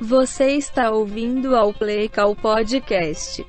Você está ouvindo ao Play Call Podcast.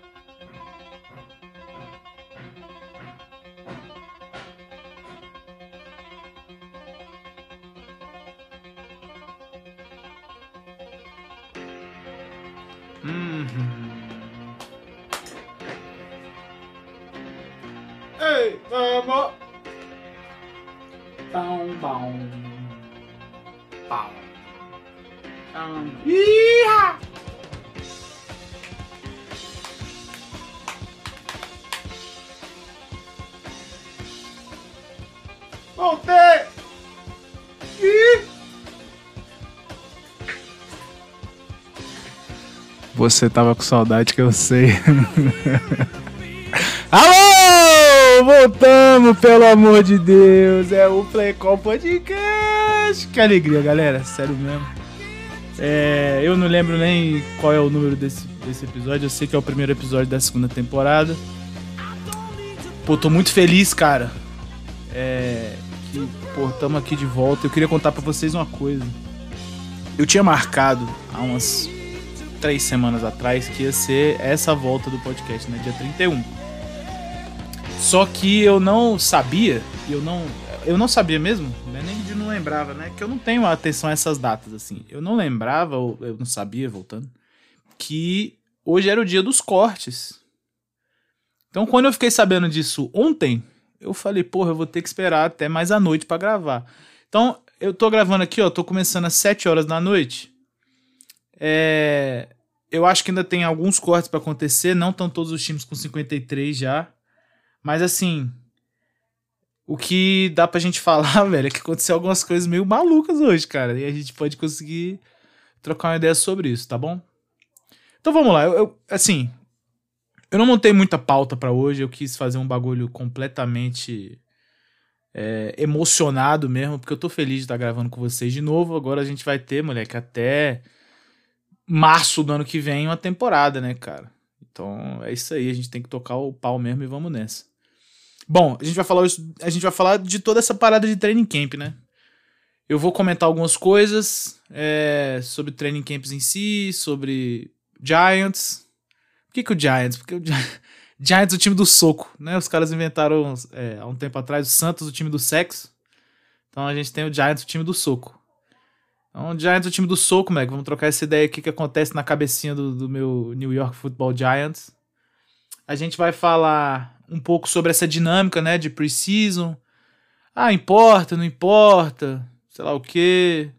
Você tava com saudade que eu sei. Alô! Voltamos, pelo amor de Deus. É o Playcall Podcast. Que alegria, galera. Sério mesmo. É, eu não lembro nem qual é o número desse, desse episódio. Eu sei que é o primeiro episódio da segunda temporada. Pô, tô muito feliz, cara. É, que, pô, tamo aqui de volta. Eu queria contar pra vocês uma coisa. Eu tinha marcado há umas três semanas atrás que ia ser essa volta do podcast, né? Dia 31. Só que eu não sabia, eu não, eu não sabia mesmo, né? nem de não lembrava, né? Que eu não tenho atenção a essas datas assim. Eu não lembrava, eu não sabia, voltando, que hoje era o dia dos cortes. Então, quando eu fiquei sabendo disso ontem, eu falei, porra, eu vou ter que esperar até mais à noite pra gravar. Então, eu tô gravando aqui, ó, tô começando às 7 horas da noite. É, eu acho que ainda tem alguns cortes pra acontecer, não estão todos os times com 53 já. Mas assim, o que dá pra gente falar, velho, é que aconteceu algumas coisas meio malucas hoje, cara. E a gente pode conseguir trocar uma ideia sobre isso, tá bom? Então vamos lá. Eu, eu- assim, eu não montei muita pauta pra hoje. Eu quis fazer um bagulho completamente é, emocionado mesmo, porque eu tô feliz de estar gravando com vocês de novo. Agora a gente vai ter, moleque, até março do ano que vem uma temporada, né, cara? Então é isso aí. A gente tem que tocar o pau mesmo e vamos nessa. Bom, a gente vai falar, hoje- a gente vai falar de toda essa parada de training camp, né? Eu vou comentar algumas coisas é, sobre training camps em si, sobre Giants. Por que, que o Giants? Porque o Gi- Giants é o time do soco, né? Os caras inventaram é, há um tempo atrás o Santos, o time do sexo. Então a gente tem o Giants, o time do soco. Então, Giants é o time do soco, moleque. Vamos trocar essa ideia aqui que acontece na cabecinha do, do meu New York Football Giants. A gente vai falar um pouco sobre essa dinâmica, né, de preseason. Ah, importa, não importa, sei lá o quê.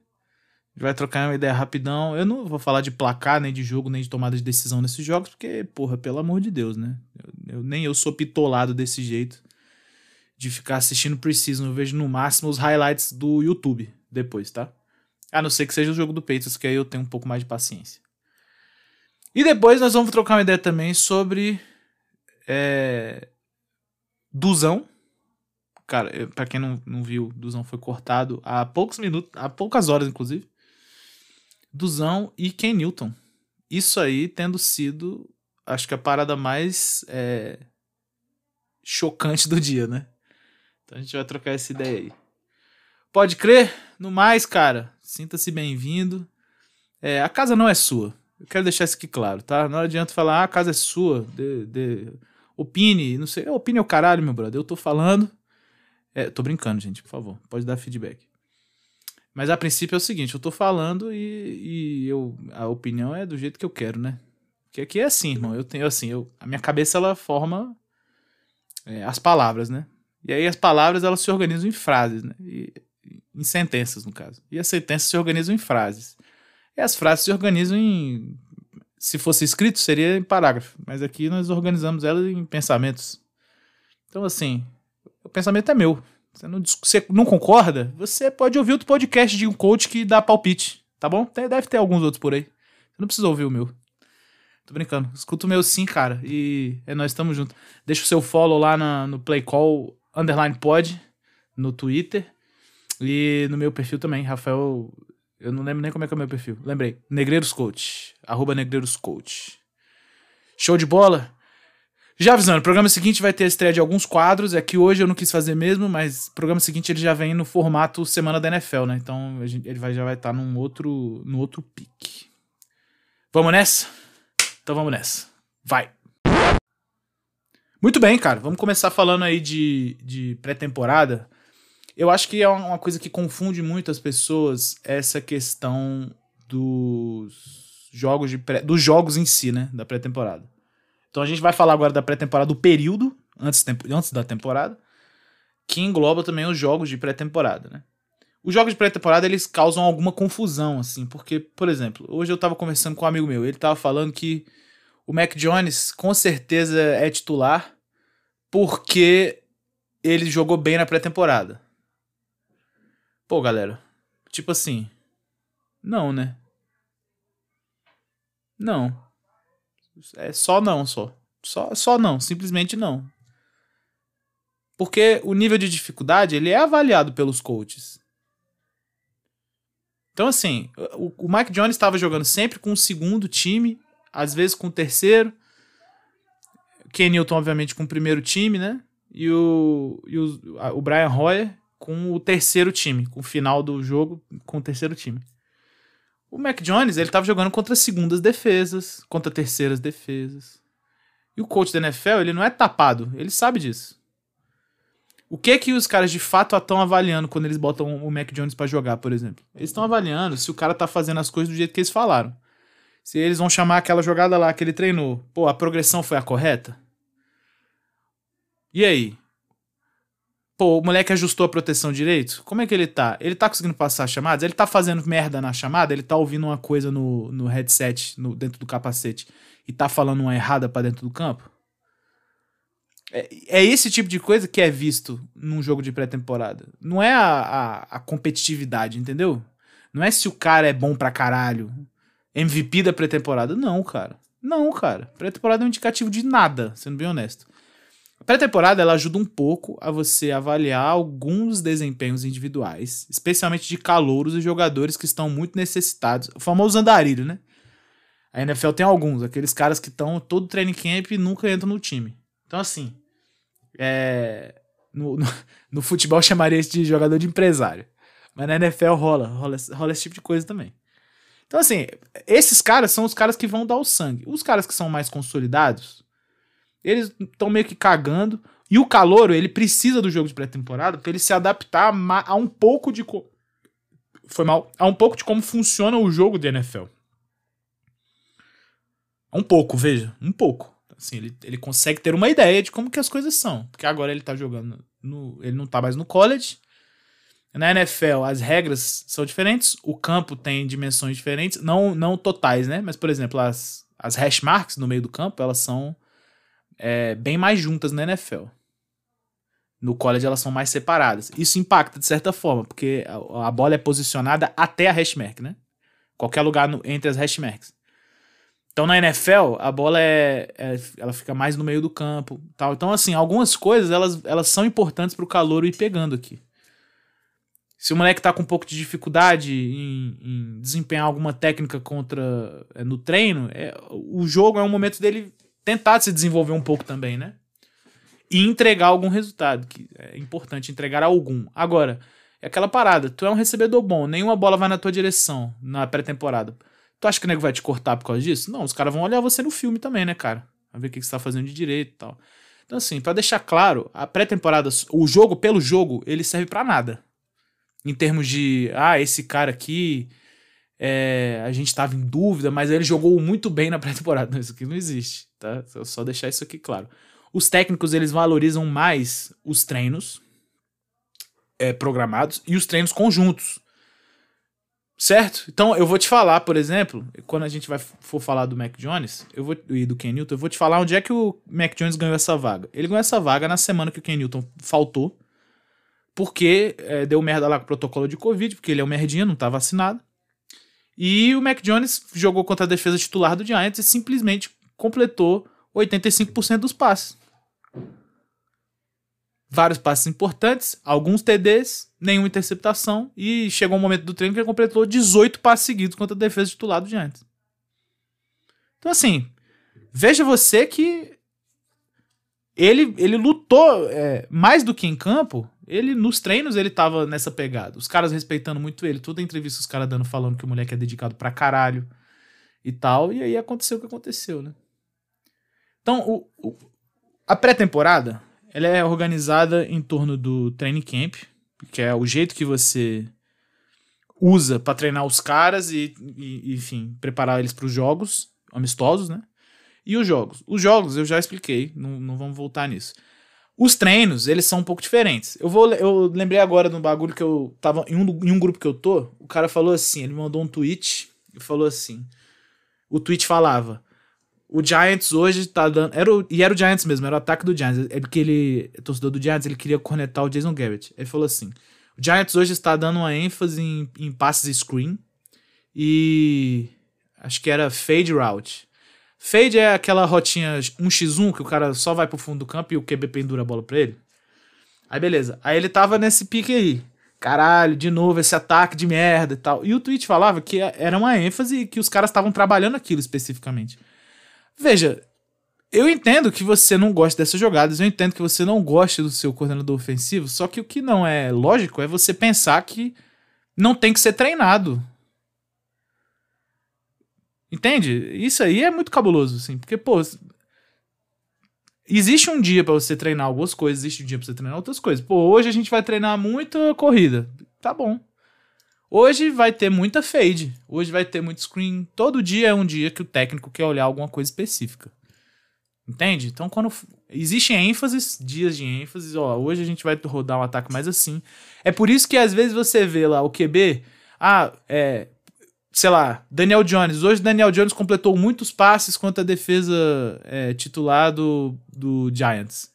Vai trocar uma ideia rapidão. Eu não vou falar de placar, nem de jogo, nem de tomada de decisão nesses jogos, porque, porra, pelo amor de Deus, né? Eu, eu- nem eu sou pitolado desse jeito de ficar assistindo preseason. Eu vejo no máximo os highlights do YouTube depois, tá? A não ser que seja o jogo do Patriots, que aí eu tenho um pouco mais de paciência. E depois nós vamos trocar uma ideia também sobre é, Duzão. Cara, pra quem não, não viu, Duzão foi cortado há poucos minutos, há poucas horas, inclusive. Duzão e Ken Newton. Isso aí tendo sido, acho que a parada mais é, chocante do dia, né? Então a gente vai trocar essa ideia aí. Pode crer? No mais, cara, sinta-se bem-vindo. É, a casa não é sua. Eu quero deixar isso aqui claro, tá? Não adianta falar, ah, a casa é sua. De, de- opine, não sei. Opine é o caralho, meu brother. Eu tô falando. É, tô brincando, gente, por favor. Pode dar feedback. Mas a princípio é o seguinte, eu tô falando e, e eu, a opinião é do jeito que eu quero, né? Porque aqui é assim, irmão. Eu tenho assim, eu, a minha cabeça ela forma é, as palavras, né? E aí as palavras elas se organizam em frases, né? E- em sentenças, no caso. E as sentenças se organizam em frases. E as frases se organizam em. Se fosse escrito, seria em parágrafo. Mas aqui nós organizamos elas em pensamentos. Então, assim, o pensamento é meu. Você não, você não concorda? Você pode ouvir outro podcast de um coach que dá palpite, tá bom? Deve ter alguns outros por aí. Você não precisa ouvir o meu. Tô brincando. Escuta o meu sim, cara. E é nós estamos juntos. Deixa o seu follow lá na- no Playcall underline pod no Twitter. E no meu perfil também, Rafael. Eu não lembro nem como é que é o meu perfil. Lembrei. Negreiros Coach. Arroba Negreiros Coach. Show de bola? Já avisando, o programa seguinte vai ter a estreia de alguns quadros. É que hoje eu não quis fazer mesmo, mas o programa seguinte ele já vem no formato Semana da NFL, né? Então ele vai, já vai estar num outro, num outro pique. Vamos nessa? Então vamos nessa. Vai. Muito bem, cara. Vamos começar falando aí de, de pré-temporada. Eu acho que é uma coisa que confunde muito as pessoas essa questão dos jogos de pré, dos jogos em si, né, da pré-temporada. Então a gente vai falar agora da pré-temporada do período antes, antes da temporada, que engloba também os jogos de pré-temporada, né? Os jogos de pré-temporada eles causam alguma confusão, assim, porque, por exemplo, hoje eu tava conversando com um amigo meu, ele tava falando que o Mac Jones com certeza é titular porque ele jogou bem na pré-temporada. Pô, galera, tipo assim, não, né? Não. É só não, só. Só, só não, simplesmente não. Porque o nível de dificuldade, ele é avaliado pelos coaches. Então, assim, o, o Mike Jones estava jogando sempre com o segundo time, às vezes com o terceiro. Ken Newton, obviamente, com o primeiro time, né? E o, e o, o Brian Hoyer com o terceiro time, com o final do jogo com o terceiro time. O Mac Jones, ele estava jogando contra segundas defesas, contra terceiras defesas. E o coach da NFL, ele não é tapado, ele sabe disso. O que que os caras de fato estão avaliando quando eles botam o Mac Jones para jogar, por exemplo? Eles estão avaliando se o cara tá fazendo as coisas do jeito que eles falaram. Se eles vão chamar aquela jogada lá que ele treinou, pô, a progressão foi a correta? E aí? Pô, o moleque ajustou a proteção direito? Como é que ele tá? Ele tá conseguindo passar chamadas? Ele tá fazendo merda na chamada? Ele tá ouvindo uma coisa no, no headset, no, dentro do capacete, e tá falando uma errada para dentro do campo? É, é, esse tipo de coisa que é visto num jogo de pré-temporada. Não é a, a, a, competitividade, entendeu? Não é se o cara é bom pra caralho. MVP da pré-temporada. Não, cara. Não, cara. Pré-temporada é um indicativo de nada, sendo bem honesto. A pré-temporada ela ajuda um pouco a você avaliar alguns desempenhos individuais, especialmente de calouros e jogadores que estão muito necessitados. O famoso andarilho, né? A NFL tem alguns, aqueles caras que estão todo training camp e nunca entram no time. Então, assim, é, no, no, no, futebol chamaria isso de jogador de empresário. Mas na NFL rola, rola, rola esse tipo de coisa também. Então, assim, esses caras são os caras que vão dar o sangue. Os caras que são mais consolidados, eles estão meio que cagando. E o Calouro, ele precisa do jogo de pré-temporada para ele se adaptar a um pouco de. Foi mal. A um pouco de como funciona o jogo de NFL. Um pouco, veja. Um pouco. Assim, ele, ele consegue ter uma ideia de como que as coisas são. Porque agora ele tá jogando no. Ele não tá mais no college. Na NFL, as regras são diferentes, o campo tem dimensões diferentes, não, não totais, né? Mas, por exemplo, as, as hash marks no meio do campo, elas são é, bem mais juntas na NFL. No college elas são mais separadas. Isso impacta de certa forma, porque a, a bola é posicionada até a hash mark, né? Qualquer lugar no, entre as hash marks. Então na NFL, a bola é, é, ela fica mais no meio do campo, tal. Então assim, algumas coisas elas, elas são importantes para o calor ir pegando aqui. Se o moleque tá com um pouco de dificuldade em, em desempenhar alguma técnica contra é, no treino, é, o jogo é um momento dele tentar se desenvolver um pouco também, né? E entregar algum resultado, que é importante entregar algum. Agora, é aquela parada, tu é um recebedor bom, nenhuma bola vai na tua direção na pré-temporada. Tu acha que o nego vai te cortar por causa disso? Não, os caras vão olhar você no filme também, né, cara? Vai ver o que você tá fazendo de direito e tal. Então, assim, para deixar claro, a pré-temporada, o jogo pelo jogo, ele serve para nada. Em termos de, ah, esse cara aqui, é, a gente tava em dúvida, mas ele jogou muito bem na pré-temporada. Isso aqui não existe, tá? Só deixar isso aqui claro. Os técnicos, eles valorizam mais os treinos é, programados e os treinos conjuntos. Certo? Então eu vou te falar, por exemplo, quando a gente vai for falar do Mac Jones eu vou, e do Ken Newton, eu vou te falar onde é que o Mac Jones ganhou essa vaga. Ele ganhou essa vaga na semana que o Ken Newton faltou, porque é, deu merda lá com o protocolo de Covid, porque ele é um merdinha, não tá vacinado. E o Mac Jones jogou contra a defesa titular do Giants e simplesmente completou 85% dos passes vários passes importantes, alguns TDs, nenhuma interceptação e chegou um momento do treino que ele completou 18 passes seguidos contra a defesa titular do Giants. Então assim, veja você que ele, ele lutou é, mais do que em campo. Ele nos treinos ele tava nessa pegada. Os caras respeitando muito ele. Toda entrevista os caras dando falando que o moleque é dedicado pra caralho. e tal, e aí aconteceu o que aconteceu, né? Então, o, o a pré-temporada, ela é organizada em torno do training camp, que é o jeito que você usa para treinar os caras e, e enfim, preparar eles para os jogos amistosos, né? E os jogos? Os jogos eu já expliquei, não, não vamos voltar nisso. Os treinos, eles são um pouco diferentes. Eu vou eu lembrei agora de um bagulho que eu tava em um, em um grupo que eu tô, o cara falou assim, ele mandou um tweet e falou assim. O tweet falava: "O Giants hoje tá dando, era o, e era o Giants mesmo, era o ataque do Giants, é porque ele, torcedor do Giants, ele queria cornetar o Jason Garrett. Ele falou assim: "O Giants hoje está dando uma ênfase em, em passes screen e acho que era fade route. Fade é aquela rotinha 1x1 que o cara só vai pro fundo do campo e o QB pendura a bola pra ele. Aí beleza. Aí ele tava nesse pique aí. Caralho, de novo esse ataque de merda e tal. E o tweet falava que era uma ênfase e que os caras estavam trabalhando aquilo especificamente. Veja, eu entendo que você não gosta dessas jogadas, eu entendo que você não gosta do seu coordenador ofensivo, só que o que não é lógico é você pensar que não tem que ser treinado. Entende? Isso aí é muito cabuloso, assim, porque, pô, existe um dia para você treinar algumas coisas, existe um dia pra você treinar outras coisas. Pô, hoje a gente vai treinar muita corrida. Tá bom. Hoje vai ter muita fade, hoje vai ter muito screen. Todo dia é um dia que o técnico quer olhar alguma coisa específica. Entende? Então, quando existem ênfases, dias de ênfase, ó, hoje a gente vai rodar um ataque mais assim. É por isso que às vezes você vê lá o QB, ah, é, sei lá, Daniel Jones. Hoje Daniel Jones completou muitos passes contra a defesa é, titular do, do Giants.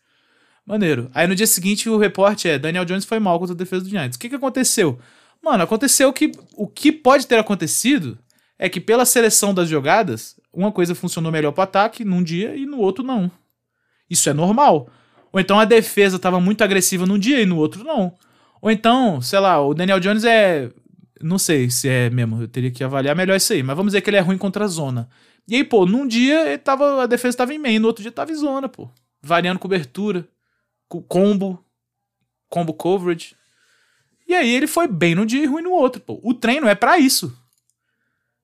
Maneiro. Aí no dia seguinte o reporte é: Daniel Jones foi mal contra a defesa do Giants. O que, que aconteceu? Mano, aconteceu que o que pode ter acontecido é que pela seleção das jogadas, uma coisa funcionou melhor pro ataque num dia e no outro não. Isso é normal. Ou então a defesa estava muito agressiva num dia e no outro não. Ou então, sei lá, o Daniel Jones é não sei se é mesmo, eu teria que avaliar melhor isso aí. Mas vamos dizer que ele é ruim contra a zona. E aí, pô, num dia ele tava, a defesa tava em meio, no outro dia tava em zona, pô. Variando cobertura, combo, combo coverage. E aí ele foi bem num dia e ruim no outro, pô. O treino é para isso.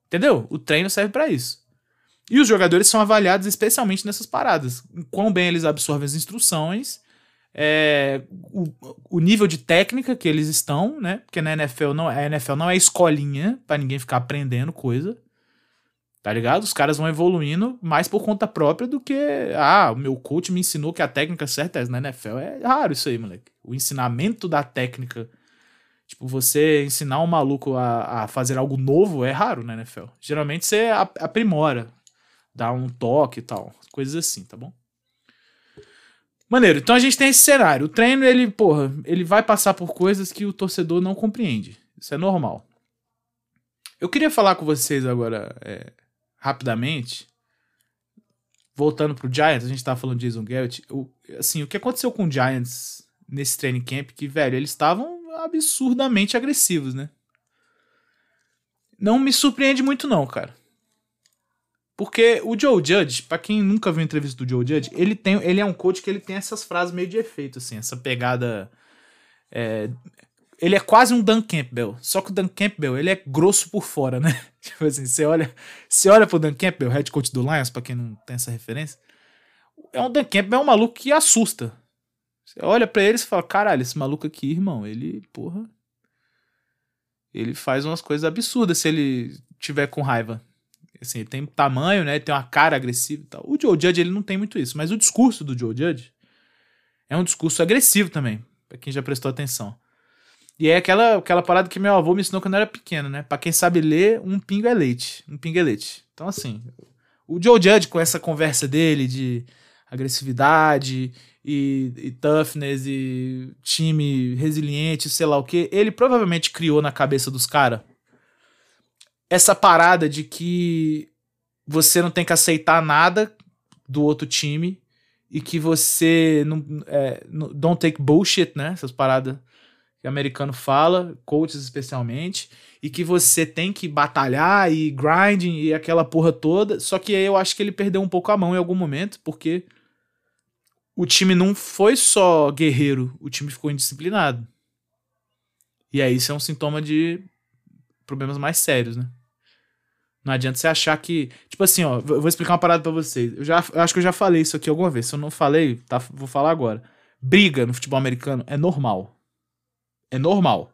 Entendeu? O treino serve para isso. E os jogadores são avaliados especialmente nessas paradas. Quão bem eles absorvem as instruções é, o, o, nível de técnica que eles estão, né? Porque na NFL não, a NFL não é escolinha para ninguém ficar aprendendo coisa. Tá ligado? Os caras vão evoluindo mais por conta própria do que. Ah, o meu coach me ensinou que a técnica certa é. Na NFL é raro isso aí, moleque. O ensinamento da técnica. Tipo, você ensinar um maluco a, a fazer algo novo é raro na NFL. Geralmente você aprimora, dá um toque e tal. Coisas assim, tá bom? Maneiro. Então a gente tem esse cenário. O treino, ele, porra, ele vai passar por coisas que o torcedor não compreende. Isso é normal. Eu queria falar com vocês agora, é, rapidamente. Voltando pro Giants, a gente tava falando de Jason Garrett. O, assim, o que aconteceu com o Giants nesse training camp? Que, velho, eles estavam absurdamente agressivos, né? Não me surpreende muito, não, cara. Porque o Joe Judge, para quem nunca viu entrevista do Joe Judge, ele, tem, ele é um coach que ele tem essas frases meio de efeito, assim, essa pegada. É, ele é quase um Dan Campbell. Só que o Dan Campbell, ele é grosso por fora, né? Tipo assim, você olha, você olha pro Dan Campbell, head coach do Lions, pra quem não tem essa referência. É um Dan Campbell, é um maluco que assusta. Você olha para ele e fala: caralho, esse maluco aqui, irmão, ele, porra. Ele faz umas coisas absurdas se ele tiver com raiva. Assim, ele tem tamanho, né? Ele tem uma cara agressiva e tal. O Joe Judge, ele não tem muito isso. Mas o discurso do Joe Judge é um discurso agressivo também, para quem já prestou atenção. E é aquela, aquela parada que meu avô me ensinou quando eu era pequeno, né? Pra quem sabe ler, um pingo é leite. Um pingo é leite. Então, assim, o Joe Judge, com essa conversa dele de agressividade e, e toughness e time resiliente, sei lá o que, ele provavelmente criou na cabeça dos caras essa parada de que você não tem que aceitar nada do outro time e que você não, é, don't take bullshit, né? Essas paradas que o americano fala, coaches especialmente, e que você tem que batalhar e grinding e aquela porra toda. Só que aí eu acho que ele perdeu um pouco a mão em algum momento, porque o time não foi só guerreiro, o time ficou indisciplinado. E aí isso é um sintoma de problemas mais sérios, né? Não adianta você achar que. Tipo assim, ó, eu vou explicar uma parada pra vocês. Eu, já, eu acho que eu já falei isso aqui alguma vez. Se eu não falei, tá, vou falar agora. Briga no futebol americano é normal. É normal.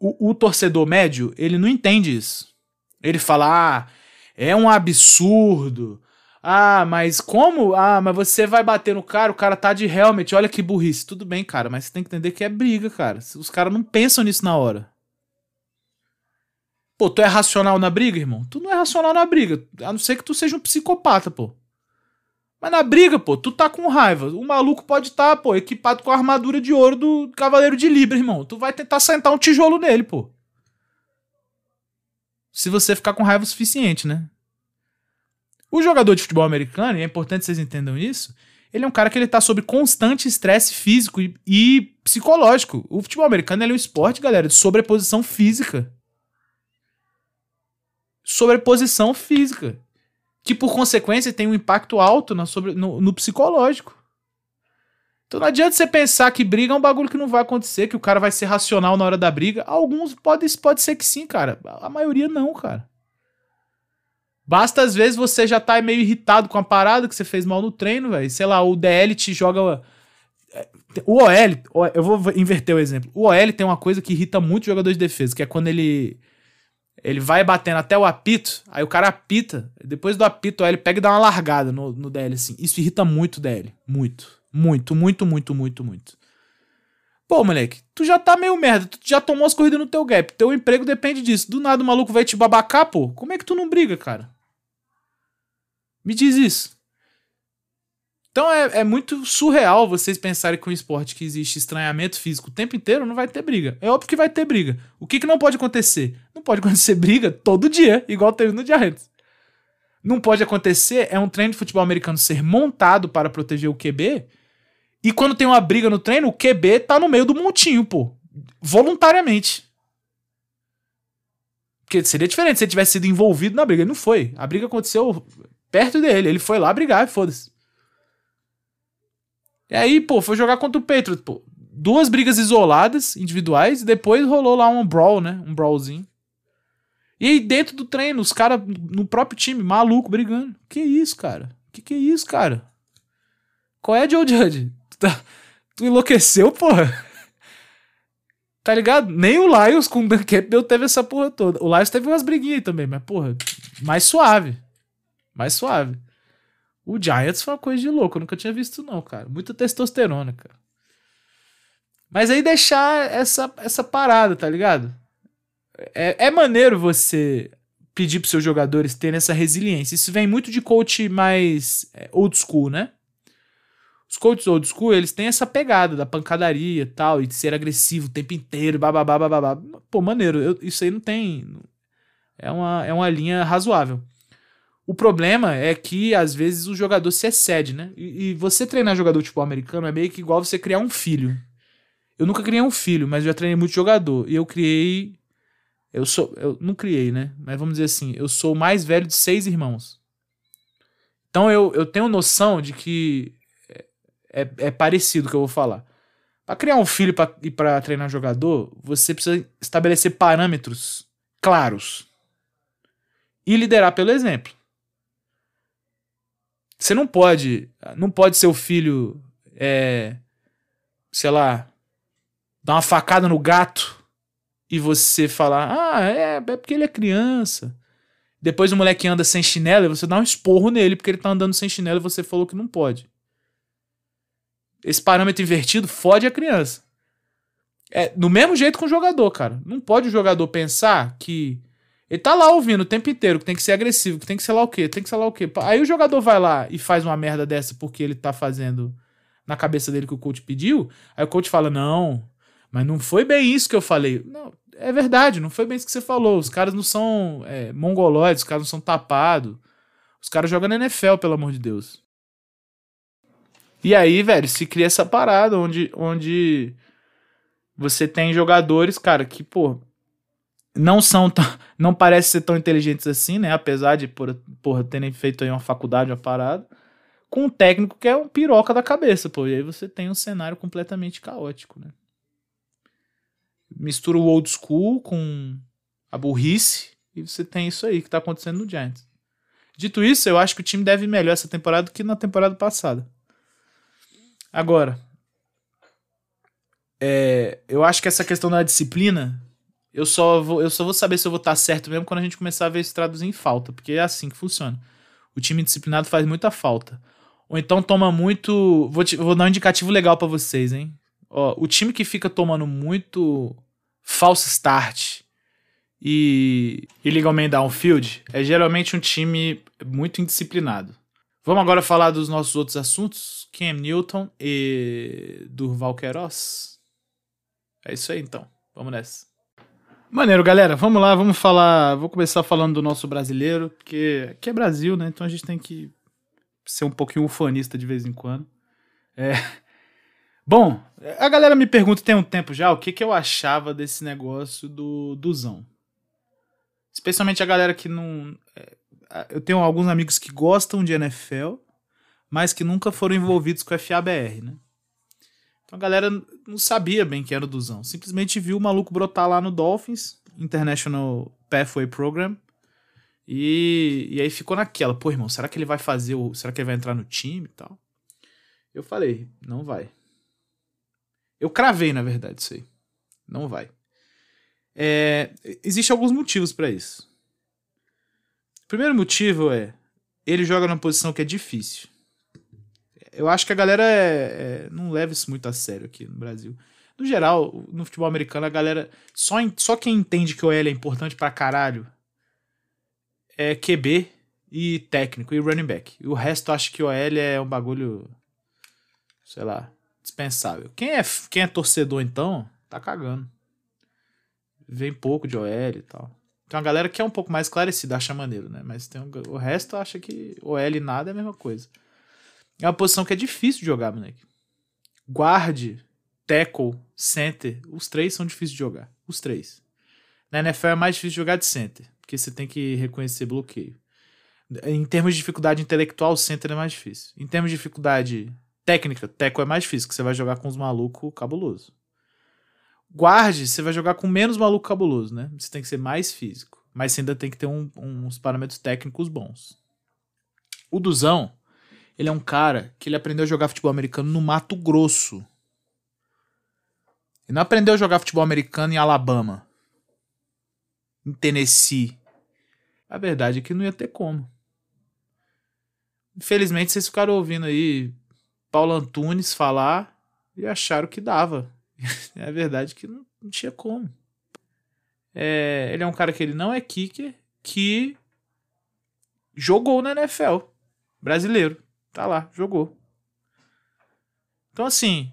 O, o torcedor médio, ele não entende isso. Ele fala, ah, é um absurdo. Ah, mas como? Ah, mas você vai bater no cara, o cara tá de helmet, olha que burrice. Tudo bem, cara, mas você tem que entender que é briga, cara. Os caras não pensam nisso na hora. Pô, tu é racional na briga, irmão? Tu não é racional na briga, a não ser que tu seja um psicopata, pô. Mas na briga, pô, tu tá com raiva. O maluco pode estar, tá, pô, equipado com a armadura de ouro do Cavaleiro de Libra, irmão. Tu vai tentar sentar um tijolo nele, pô. Se você ficar com raiva o suficiente, né? O jogador de futebol americano, e é importante vocês entendam isso, ele é um cara que ele tá sob constante estresse físico e, e, psicológico. O futebol americano é um esporte, galera, de sobreposição física. Sobreposição física que por consequência tem um impacto alto na sobre, no, no, psicológico. Então não adianta você pensar que briga é um bagulho que não vai acontecer, que o cara vai ser racional na hora da briga. Alguns pode, pode ser que sim, cara. A maioria não, cara. Basta às vezes você já tá meio irritado com a parada que você fez mal no treino, velho. Sei lá, o DL te joga. É, o OL, eu vou inverter o exemplo. O OL tem uma coisa que irrita muito jogador de defesa, que é quando ele ele vai batendo até o apito, aí o cara apita, depois do apito, aí ele pega e dá uma largada no, no DL, assim. Isso irrita muito o DL. Muito. Muito, muito, muito, muito, muito. Pô, moleque, tu já tá meio merda, tu já tomou as corridas no teu gap, teu emprego depende disso. Do nada o maluco vai te babacar, pô. Como é que tu não briga, cara? Me diz isso. Então é, é, muito surreal vocês pensarem que um esporte que existe estranhamento físico o tempo inteiro não vai ter briga. É óbvio que vai ter briga. O que, que não pode acontecer? Não pode acontecer briga todo dia, igual teve no Giants. Não pode acontecer é um treino de futebol americano ser montado para proteger o QB. E quando tem uma briga no treino, o QB tá no meio do montinho, pô. Voluntariamente. Porque seria diferente se ele tivesse sido envolvido na briga. Ele não foi. A briga aconteceu perto dele. Ele foi lá brigar e foda-se. E aí, pô, foi jogar contra o Patriot, pô. Duas brigas isoladas, individuais, e depois rolou lá um brawl, né? Um brawlzinho. E aí, dentro do treino, os caras no próprio time, maluco, brigando. Que isso, cara? Que que é isso, cara? Qual é, Joe Judge? Tu, tá, tu enlouqueceu, porra? Tá ligado? Nem o Lions com o Dan Campbell teve essa porra toda. O Lions teve umas briguinhas também, mas, porra, mais suave. Mais suave. O Giants foi uma coisa de louco, eu nunca tinha visto, não, cara. Muita testosterona, cara. Mas aí deixar essa, essa parada, tá ligado? É, é maneiro você pedir pros seus jogadores terem essa resiliência. Isso vem muito de coach mais é, old school, né? Os coaches old school, eles têm essa pegada da pancadaria e tal, e de ser agressivo o tempo inteiro, bababá, bababá. Pô, maneiro, eu, isso aí não tem. É uma, é uma linha razoável. O problema é que, às vezes, o jogador se excede, né? E, e, você treinar jogador de futebol americano é meio que igual você criar um filho. Eu nunca criei um filho, mas já treinei muito jogador. E eu criei. Eu sou. Eu não criei, né? Mas vamos dizer assim, eu sou o mais velho de seis irmãos. Então eu, eu tenho noção de que é, é, é parecido o que eu vou falar. Para criar um filho pra, e para treinar jogador, você precisa estabelecer parâmetros claros e liderar pelo exemplo. Você não pode. Não pode seu filho. É, sei lá. Dar uma facada no gato e você falar: Ah, é, é porque ele é criança. Depois o moleque anda sem chinelo e você dá um esporro nele porque ele tá andando sem chinelo e você falou que não pode. Esse parâmetro invertido fode a criança. É do mesmo jeito com o jogador, cara. Não pode o jogador pensar que ele tá lá ouvindo o tempo inteiro que tem que ser agressivo, que tem que ser lá o quê, tem que ser lá o quê. Aí o jogador vai lá e faz uma merda dessa porque ele tá fazendo na cabeça dele que o coach pediu. Aí o coach fala: Não, mas não foi bem isso que eu falei. Não, é verdade, não foi bem isso que você falou. Os caras não são é, mongoloides, os caras não são tapados. Os caras jogam na NFL, pelo amor de Deus. E aí, velho, se cria essa parada onde, onde você tem jogadores, cara, que, pô, não são tão, não parecem ser tão inteligentes assim, né? Apesar de por, porra, terem feito aí uma faculdade, uma parada, com um técnico que é um piroca da cabeça, pô. E aí você tem um cenário completamente caótico, né? Mistura o old school com a burrice E você tem isso aí que tá acontecendo no Giants. Dito isso, eu acho que o time deve ir melhor essa temporada do que na temporada passada. Agora, é, eu acho que essa questão da disciplina, eu só, vou, eu só vou saber se eu vou estar certo mesmo quando a gente começar a ver isso traduzir em falta, porque é assim que funciona. O time disciplinado faz muita falta. Ou então toma muito. Vou, te, vou dar um indicativo legal para vocês, hein? Ó, o time que fica tomando muito false start e illegalmente downfield é geralmente um time muito indisciplinado. Vamos agora falar dos nossos outros assuntos: Cam Newton e Durval Queiroz. É isso aí então. Vamos nessa. Maneiro, galera. Vamos lá, vamos falar. Vou começar falando do nosso brasileiro, porque aqui é Brasil, né? Então a gente tem que ser um pouquinho ufanista de vez em quando. É. Bom, a galera me pergunta tem um tempo já o que, que eu achava desse negócio do Duzão. Especialmente a galera que não. É, eu tenho alguns amigos que gostam de NFL, mas que nunca foram envolvidos com FABR, né? Então a galera não sabia bem que era o Duzão. Simplesmente viu o maluco brotar lá no Dolphins, International Pathway Program. E, e aí ficou naquela, pô, irmão, será que ele vai fazer o. Será que ele vai entrar no time e tal? Eu falei, não vai. Eu cravei, na verdade, isso aí. Não vai. É, Existem alguns motivos para isso. O primeiro motivo é ele joga numa posição que é difícil. Eu acho que a galera é, é, não leva isso muito a sério aqui no Brasil. No geral, no futebol americano, a galera. Só, só quem entende que o L é importante pra caralho é QB e técnico e running back. E o resto acha que o L é um bagulho. Sei lá, dispensável. Quem é, quem é torcedor, então, tá cagando vem pouco de OL e tal. Tem uma galera que é um pouco mais esclarecida, acha maneiro, né? Mas tem um, o resto acha que OL e nada é a mesma coisa. É uma posição que é difícil de jogar, moleque. Guard, tackle, center, os três são difíceis de jogar. Os três. Na NFL é mais difícil de jogar de center, porque você tem que reconhecer bloqueio. Em termos de dificuldade intelectual, center é mais difícil. Em termos de dificuldade técnica, tackle é mais difícil, que você vai jogar com os malucos cabuloso. Guarde, você vai jogar com menos maluco cabuloso, né? Você tem que ser mais físico. Mas você ainda tem que ter um, uns parâmetros técnicos bons. O Duzão, ele é um cara que ele aprendeu a jogar futebol americano no Mato Grosso. Ele não aprendeu a jogar futebol americano em Alabama. Em Tennessee. A verdade é que não ia ter como. Infelizmente, vocês ficaram ouvindo aí Paulo Antunes falar e acharam que dava. é a verdade que não, não tinha como. É, ele é um cara que ele não é kicker, que jogou na NFL. Brasileiro. Tá lá, jogou. Então, assim,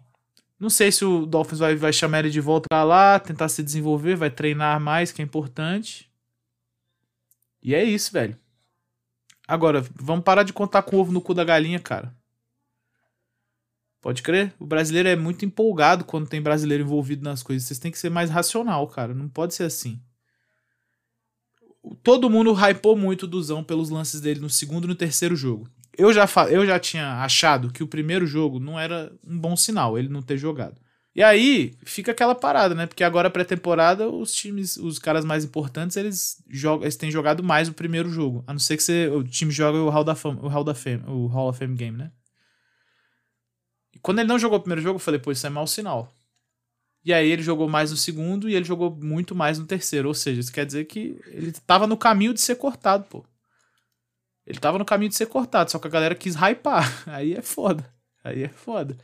não sei se o Dolphins vai, vai chamar ele de volta lá, tentar se desenvolver, vai treinar mais, que é importante. E é isso, velho. Agora, vamos parar de contar com o ovo no cu da galinha, cara. Pode crer? O brasileiro é muito empolgado quando tem brasileiro envolvido nas coisas. Vocês têm que ser mais racional, cara. Não pode ser assim. Todo mundo hypou muito o Duzão pelos lances dele no segundo e no terceiro jogo. Eu já, eu já tinha achado que o primeiro jogo não era um bom sinal, ele não ter jogado. E aí fica aquela parada, né? Porque agora pré-temporada os times, os caras mais importantes, eles jogam, eles têm jogado mais o primeiro jogo, a não ser que você, o time joga o Hall da Fame, o Hall da Fame, o Hall of Fame Game, né? quando ele não jogou o primeiro jogo, eu falei, pô, isso é mau sinal. E aí ele jogou mais no segundo e ele jogou muito mais no terceiro. Ou seja, isso quer dizer que ele tava no caminho de ser cortado, pô. Ele tava no caminho de ser cortado, só que a galera quis hypar. Aí é foda. Aí é foda.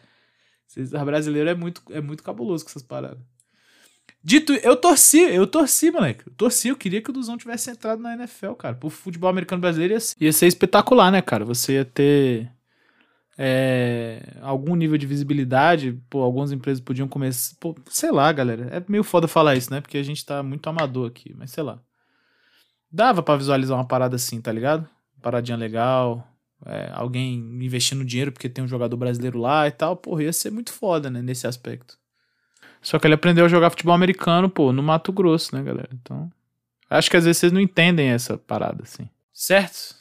O brasileiro é muito, é muito cabuloso com essas paradas. Dito, eu torci, eu torci, moleque. Eu torci, eu queria que o Duzão tivesse entrado na NFL, cara. Pro futebol americano brasileiro ia ser, ia ser espetacular, né, cara? Você ia ter é, algum nível de visibilidade, pô, algumas empresas podiam começar, pô, sei lá, galera, é meio foda falar isso, né, porque a gente tá muito amador aqui, mas sei lá. Dava para visualizar uma parada assim, tá ligado? Paradinha legal, é, alguém investindo dinheiro porque tem um jogador brasileiro lá e tal, porra, ia ser muito foda, né, nesse aspecto. Só que ele aprendeu a jogar futebol americano, pô, no Mato Grosso, né, galera? Então, acho que às vezes vocês não entendem essa parada, assim. Certo?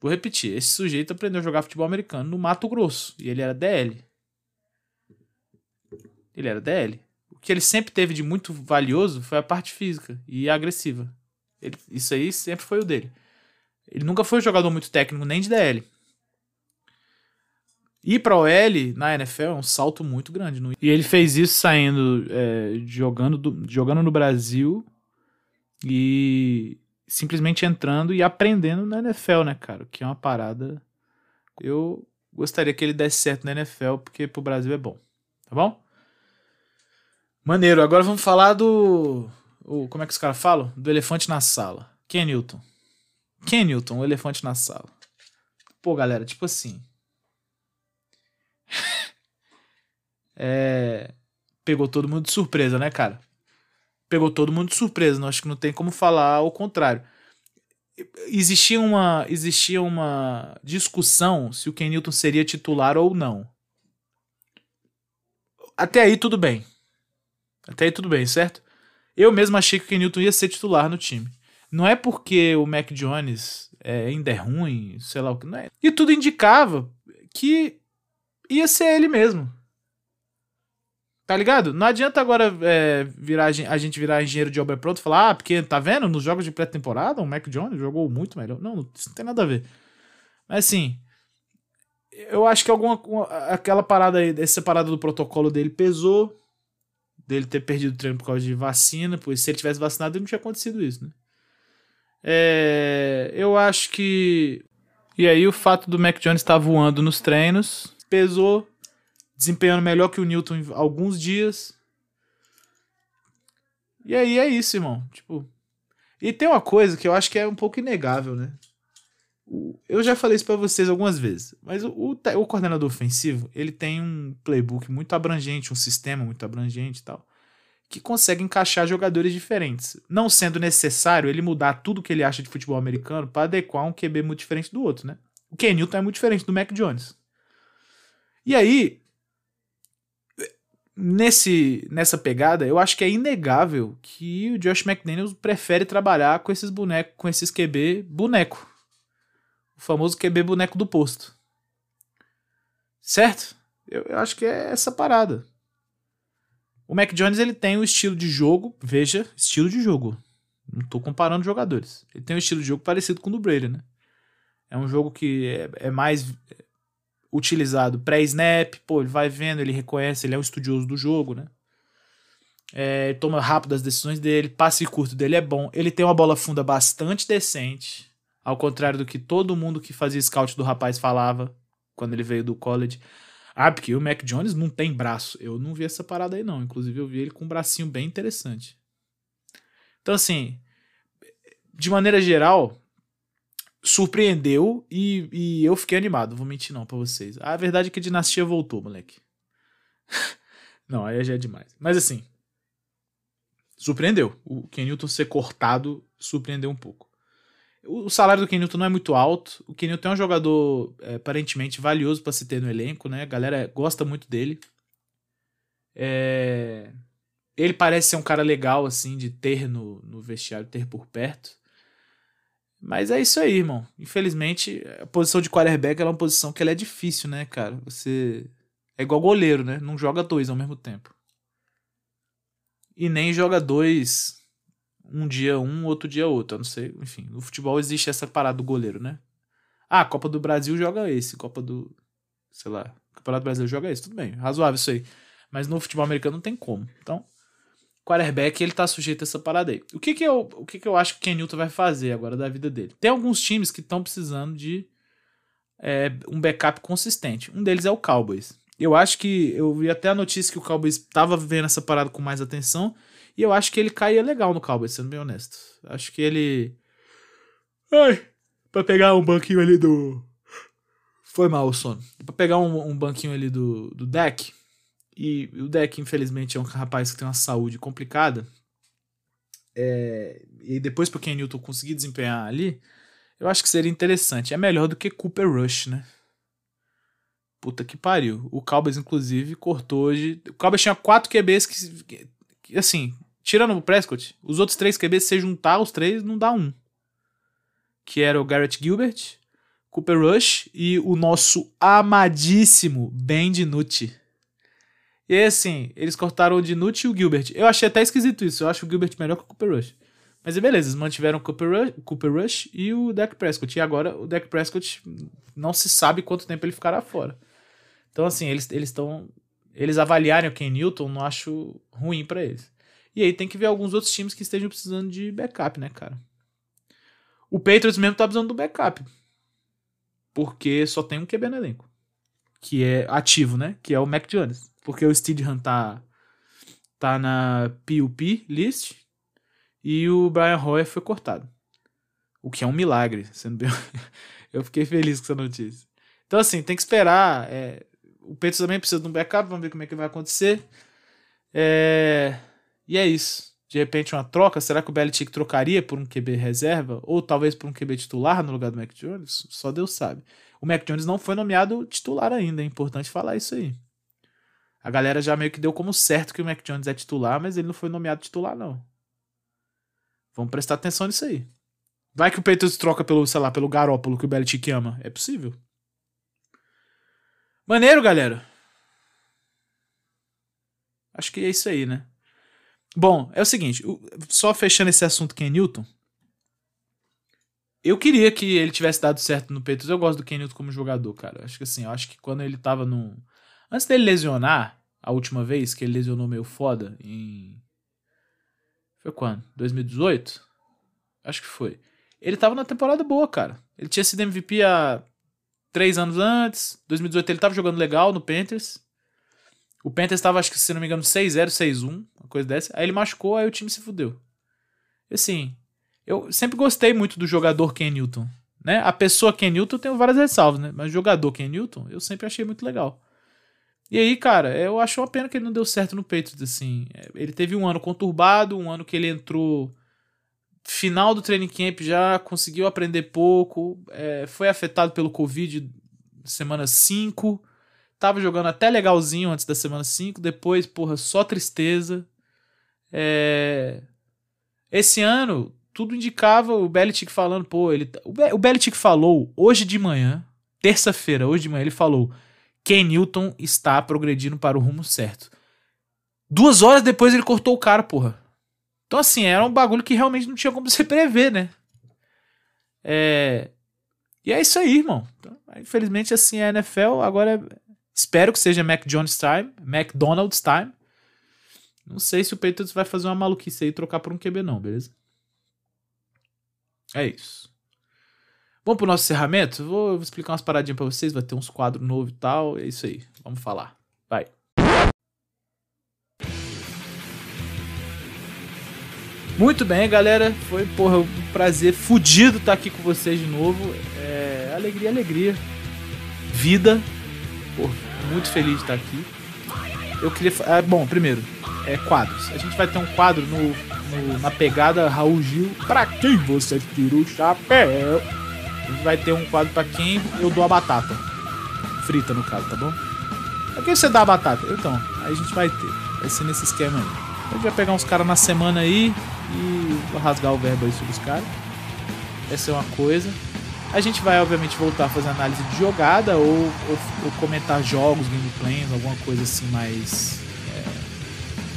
Vou repetir, esse sujeito aprendeu a jogar futebol americano no Mato Grosso e ele era DL. Ele era DL. O que ele sempre teve de muito valioso foi a parte física e agressiva. Ele, isso aí sempre foi o dele. Ele nunca foi um jogador muito técnico, nem de DL. Ir pra OL na NFL é um salto muito grande. E ele fez isso saindo, é, jogando, do, jogando no Brasil e simplesmente entrando e aprendendo na NFL, né, cara? Que é uma parada. Eu gostaria que ele desse certo na NFL, porque pro Brasil é bom. Tá bom? Maneiro. Agora vamos falar do. O, como é que os caras falam? Do elefante na sala. Ken Newton. Ken Newton, o elefante na sala. Pô, galera, tipo assim. é. Pegou todo mundo de surpresa, né, cara? Pegou todo mundo de surpresa. Não acho que não tem como falar o contrário. Existia uma, existia uma discussão se o Ken Newton seria titular ou não. Até aí tudo bem. Até aí tudo bem, certo? Eu mesmo achei que o Ken Newton ia ser titular no time. Não é porque o Mac Jones é, ainda é ruim, sei lá o que. Não é. E tudo indicava que ia ser ele mesmo. Tá ligado? Não adianta agora é, virar, a gente virar engenheiro de obra pronta e falar, ah, porque tá vendo? Nos jogos de pré-temporada, o Mac Jones jogou muito melhor. Não, isso não tem nada a ver. Mas assim, eu acho que alguma aquela parada aí, essa parada do protocolo dele pesou dele ter perdido o treino por causa de vacina, pois se ele tivesse vacinado não tinha acontecido isso, né? É, eu acho que. E aí o fato do Mac Jones estar voando nos treinos pesou, desempenhando melhor que o Newton em alguns dias. E aí é isso, irmão. Tipo. E tem uma coisa que eu acho que é um pouco inegável, né? Eu já falei isso para vocês algumas vezes, mas o, o, o, coordenador ofensivo ele tem um playbook muito abrangente, um sistema muito abrangente e tal, que consegue encaixar jogadores diferentes, não sendo necessário ele mudar tudo que ele acha de futebol americano para adequar um QB muito diferente do outro, né? O Ken Newton é muito diferente do Mac Jones. E aí, nesse nessa pegada, eu acho que é inegável que o Josh McDaniels prefere trabalhar com esses bonecos, com esses QB boneco o famoso QB boneco do posto. Certo? Eu, eu acho que é essa parada. O Mac Jones ele tem um estilo de jogo, veja, estilo de jogo. Não estou comparando jogadores. Ele tem um estilo de jogo parecido com o do Brady, né? É um jogo que é, é mais utilizado pré-snap, pô, ele vai vendo, ele reconhece, ele é um estudioso do jogo, né? É, toma rápido as decisões dele, passe curto dele é bom. Ele tem uma bola funda bastante decente. Ao contrário do que todo mundo que fazia scout do rapaz falava quando ele veio do college. Ah, porque o Mac Jones não tem braço. Eu não vi essa parada aí, não. Inclusive, eu vi ele com um bracinho bem interessante. Então, assim, de maneira geral, surpreendeu e, e eu fiquei animado. Vou mentir, não, pra vocês. A verdade é que a dinastia voltou, moleque. não, aí já é demais. Mas, assim, surpreendeu. O Ken Newton ser cortado surpreendeu um pouco. O salário do Kenilton não é muito alto. O Kenilton é um jogador é, aparentemente valioso para se ter no elenco, né? A galera gosta muito dele. É... Ele parece ser um cara legal, assim, de ter no, no vestiário, ter por perto. Mas é isso aí, irmão. Infelizmente, a posição de quarterback é uma posição que ela é difícil, né, cara? Você. É igual goleiro, né? Não joga dois ao mesmo tempo. E nem joga dois um dia um, outro dia outro. Eu não sei, enfim. No futebol existe essa parada do goleiro, né? Ah, Copa do Brasil joga esse, Copa do. Sei lá, Campeonato Brasileiro joga esse, tudo bem, razoável isso aí. Mas no futebol americano não tem como. Então, quarterback, ele tá sujeito a essa parada aí. O que que eu, o que que eu acho que o Ken Newton vai fazer agora da vida dele? Tem alguns times que estão precisando de é, um backup consistente. Um deles é o Cowboys. Eu acho que eu vi até a notícia que o Cowboys estava vendo essa parada com mais atenção e eu acho que ele caía legal no Cowboys, sendo bem honesto. Acho que ele. Ai! Pra pegar um banquinho ali do. Foi mal o sono. Pra pegar um, um banquinho ali do, do deck. E o deck, infelizmente, é um rapaz que tem uma saúde complicada. É, e depois pro Ken Newton conseguir desempenhar ali, eu acho que seria interessante. É melhor do que Cooper Rush, né? Puta que pariu. O Cowboys, inclusive, cortou hoje. O Cowboys tinha quatro QBs que, que assim, tirando o Prescott, os outros três QBs, se juntar os três, não dá um. Que era o Garrett Gilbert, Cooper Rush e o nosso amadíssimo Ben DiNucci. E aí, assim, eles cortaram o DiNucci e o Gilbert. Eu achei até esquisito isso. Eu acho o Gilbert melhor que o Cooper Rush. Mas beleza, eles mantiveram o Cooper Rush, Cooper Rush e o Dak Prescott. E agora o Dak Prescott não se sabe quanto tempo ele ficará fora. Então, assim, eles estão. Eles, avaliarem o Ken Newton, não acho ruim para eles. E aí tem que ver alguns outros times que estejam precisando de backup, né, cara? O Patriots mesmo tá precisando do backup. Porque só tem um QB no elenco. Que é ativo, né? Que é o Mac Jones. Porque o Steedham tá, tá na PUP list e o Brian Hoyer foi cortado. O que é um milagre, sendo bem. Eu fiquei feliz com essa notícia. Então, assim, tem que esperar. É... O Patriots também precisa de um backup, vamos ver como é que vai acontecer. É... E é isso. De repente, uma troca. Será que o Belichick trocaria por um QB reserva? Ou talvez por um QB titular no lugar do Mac Jones? Só Deus sabe. O Mac Jones não foi nomeado titular ainda, é importante falar isso aí. A galera já meio que deu como certo que o Mac Jones é titular, mas ele não foi nomeado titular, não. Vamos prestar atenção nisso aí. Vai que o Patriots troca pelo, sei lá, pelo Garópolo que o Belichick ama. É possível. Maneiro, galera. Acho que é isso aí, né? Bom, é o seguinte, só fechando esse assunto Ken Newton. Eu queria que ele tivesse dado certo no Patriots. Eu gosto do Ken Newton como jogador, cara. Acho que assim, eu acho que quando ele tava no antes dele lesionar, a última vez que ele lesionou meio foda em foi quando? 2018? Acho que foi. Ele tava na temporada boa, cara. Ele tinha sido MVP há três anos antes. 2018 ele tava jogando legal no Panthers. O Panthers tava, acho que se não me engano, 6-0, 6-1, uma coisa dessa. Aí ele machucou, aí o time se fudeu. Assim, eu sempre gostei muito do jogador Ken Newton. Né? A pessoa Ken Newton tem várias ressalvas, né? Mas o jogador Ken Newton eu sempre achei muito legal. E aí, cara, eu acho uma pena que ele não deu certo no Patriots, assim. Ele teve um ano conturbado, um ano que ele entrou final do training camp já, conseguiu aprender pouco, é, foi afetado pelo Covid semana 5, tava jogando até legalzinho antes da semana 5, depois, porra, só tristeza. É... Esse ano, tudo indicava o Belichick falando, pô, ele... Tá, o Belichick falou hoje de manhã, terça-feira, hoje de manhã, ele falou Ken Newton está progredindo para o rumo certo. Duas horas depois ele cortou o cara, porra. Então, assim, era um bagulho que realmente não tinha como você prever, né? É... E é isso aí, irmão. Então, infelizmente, assim, é a NFL. Agora, espero que seja Mac Jones time, McDonald's time. Não sei se o Patriots vai fazer uma maluquice aí e trocar por um QB, não, beleza? É isso. Vamos pro nosso encerramento? Vou, vou explicar umas paradinhas pra vocês, vai ter uns quadros novos e tal. É isso aí. Vamos falar. Vai. Muito bem, galera. Foi, porra, um prazer fudido estar aqui com vocês de novo. É, alegria, alegria. Vida. Porra, muito feliz de estar aqui. Eu queria. Ah, bom, primeiro, é quadros. A gente vai ter um quadro no, no na pegada Raul Gil. Pra quem você tira o chapéu? A gente vai ter um quadro para quem eu dou a batata. Frita, no caso, tá bom? Pra quem você dá a batata? Então, aí a gente vai ter. Vai ser nesse esquema aí. A gente vai pegar uns caras na semana aí e vou rasgar o verbo aí sobre os caras. Essa é uma coisa. A gente vai, obviamente, voltar a fazer análise de jogada ou, ou, ou comentar jogos, gameplays, alguma coisa assim mais é,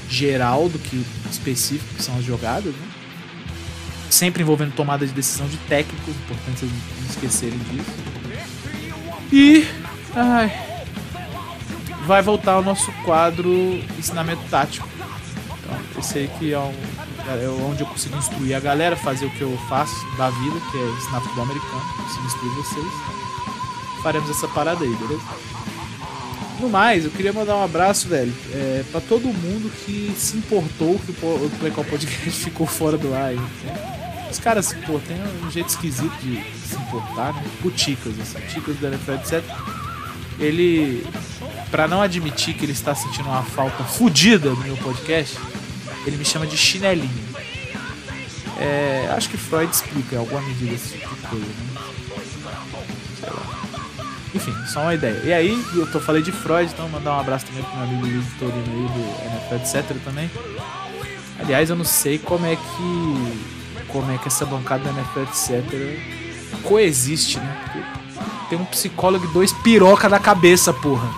geral do que específico que são as jogadas, né? sempre envolvendo tomada de decisão de técnicos, importante vocês não esquecerem disso. E ai, vai voltar o nosso quadro ensinamento tático. Então, esse aí que é, um, onde eu consigo instruir a galera, fazer o que eu faço da vida, que é ensinar futebol americano, consigo instruir vocês. Faremos essa parada aí, beleza? No mais, eu queria mandar um abraço, velho, é, para todo mundo que se importou que o, o Play Podcast ficou fora do ar. Os caras, pô, tem um jeito esquisito de se importar, né? O Ticas, assim, Ticas da NFL, etc. Ele, para não admitir que ele está sentindo uma falta fodida no meu podcast, ele me chama de chinelinho. É, acho que Freud explica alguma medida esse tipo de coisa, né? Sei lá. Enfim, só uma ideia. E aí, eu tô, falei de Freud, então mandar um abraço também pro meu amigo Luiz Torino aí do NFL, etc. também. Aliás, eu não sei como é que como é que essa bancada da NFL, etc., coexiste, né? Porque tem um psicólogo e dois piroca na cabeça, porra.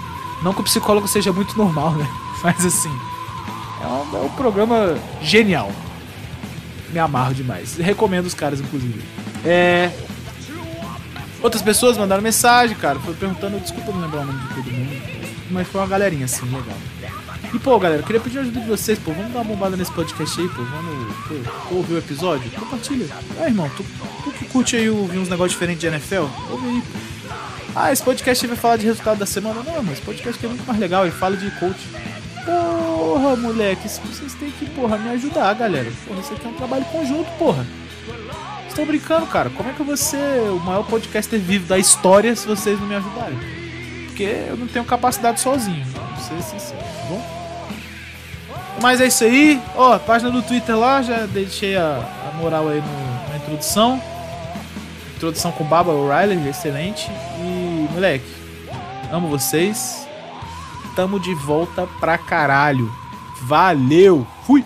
Não que o psicólogo seja muito normal, né? Mas assim, é um, é um programa genial. me amarro demais. Recomendo os caras, inclusive. É. Outras pessoas mandaram mensagem, cara. Foi perguntando, desculpa não lembrar o nome de todo mundo. Mas foi uma galerinha assim, legal. E pô, galera, queria pedir ajuda de vocês, pô. Vamos dar uma bombada nesse podcast aí, pô. Vamos pô, ouvir o episódio? Compartilha. Ah, irmão, tu, tu que curte aí ouvir uns negócios diferentes de NFL? Ouve aí, pô. Ah, esse podcast vai falar de resultado da semana. Não, mas esse podcast é muito mais legal, ele fala de coach. Porra, moleque, vocês têm que, porra, me ajudar, galera. Porra, isso aqui é um trabalho conjunto, porra. Vocês estão brincando, cara. Como é que eu vou ser o maior podcaster vivo da história se vocês não me ajudarem? Porque eu não tenho capacidade sozinho, vou ser sincero, tá bom? Mas é isso aí. Ó, a página do Twitter lá, já deixei a, a moral aí no, na introdução. Introdução com Baba O'Reilly, excelente. E, moleque, amo vocês. Tamo de volta pra caralho. Valeu! Fui!